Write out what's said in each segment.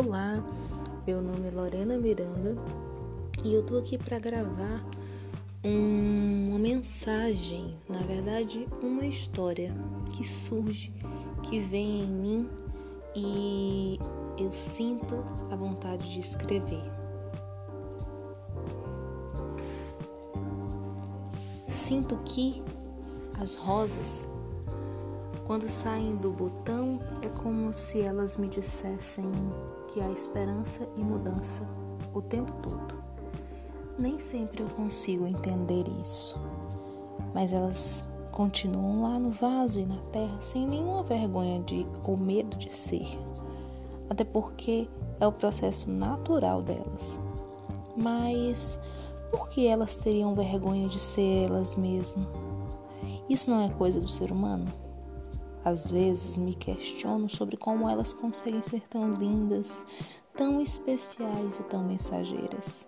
Meu nome é Lorena Miranda e eu tô aqui para gravar um, uma mensagem, na verdade, uma história que surge, que vem em mim e eu sinto a vontade de escrever. Sinto que as rosas quando saem do botão, é como se elas me dissessem que há esperança e mudança o tempo todo. Nem sempre eu consigo entender isso, mas elas continuam lá no vaso e na terra sem nenhuma vergonha de ou medo de ser, até porque é o processo natural delas. Mas por que elas teriam vergonha de ser elas mesmas? Isso não é coisa do ser humano? Às vezes me questiono sobre como elas conseguem ser tão lindas, tão especiais e tão mensageiras.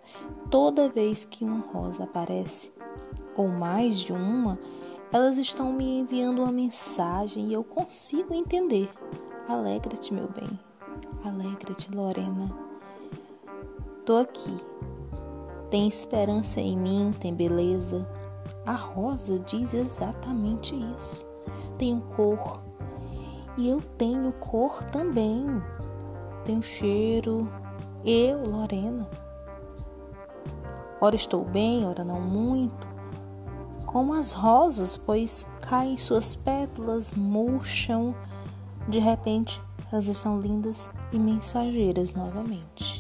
Toda vez que uma rosa aparece, ou mais de uma, elas estão me enviando uma mensagem e eu consigo entender. Alegra-te, meu bem. Alegra-te, Lorena. Tô aqui. Tem esperança em mim, tem beleza. A rosa diz exatamente isso. Tenho cor, e eu tenho cor também. Tenho cheiro. Eu, Lorena. Ora estou bem, ora não muito. Como as rosas, pois caem suas pétalas, murcham. De repente, elas estão lindas e mensageiras novamente.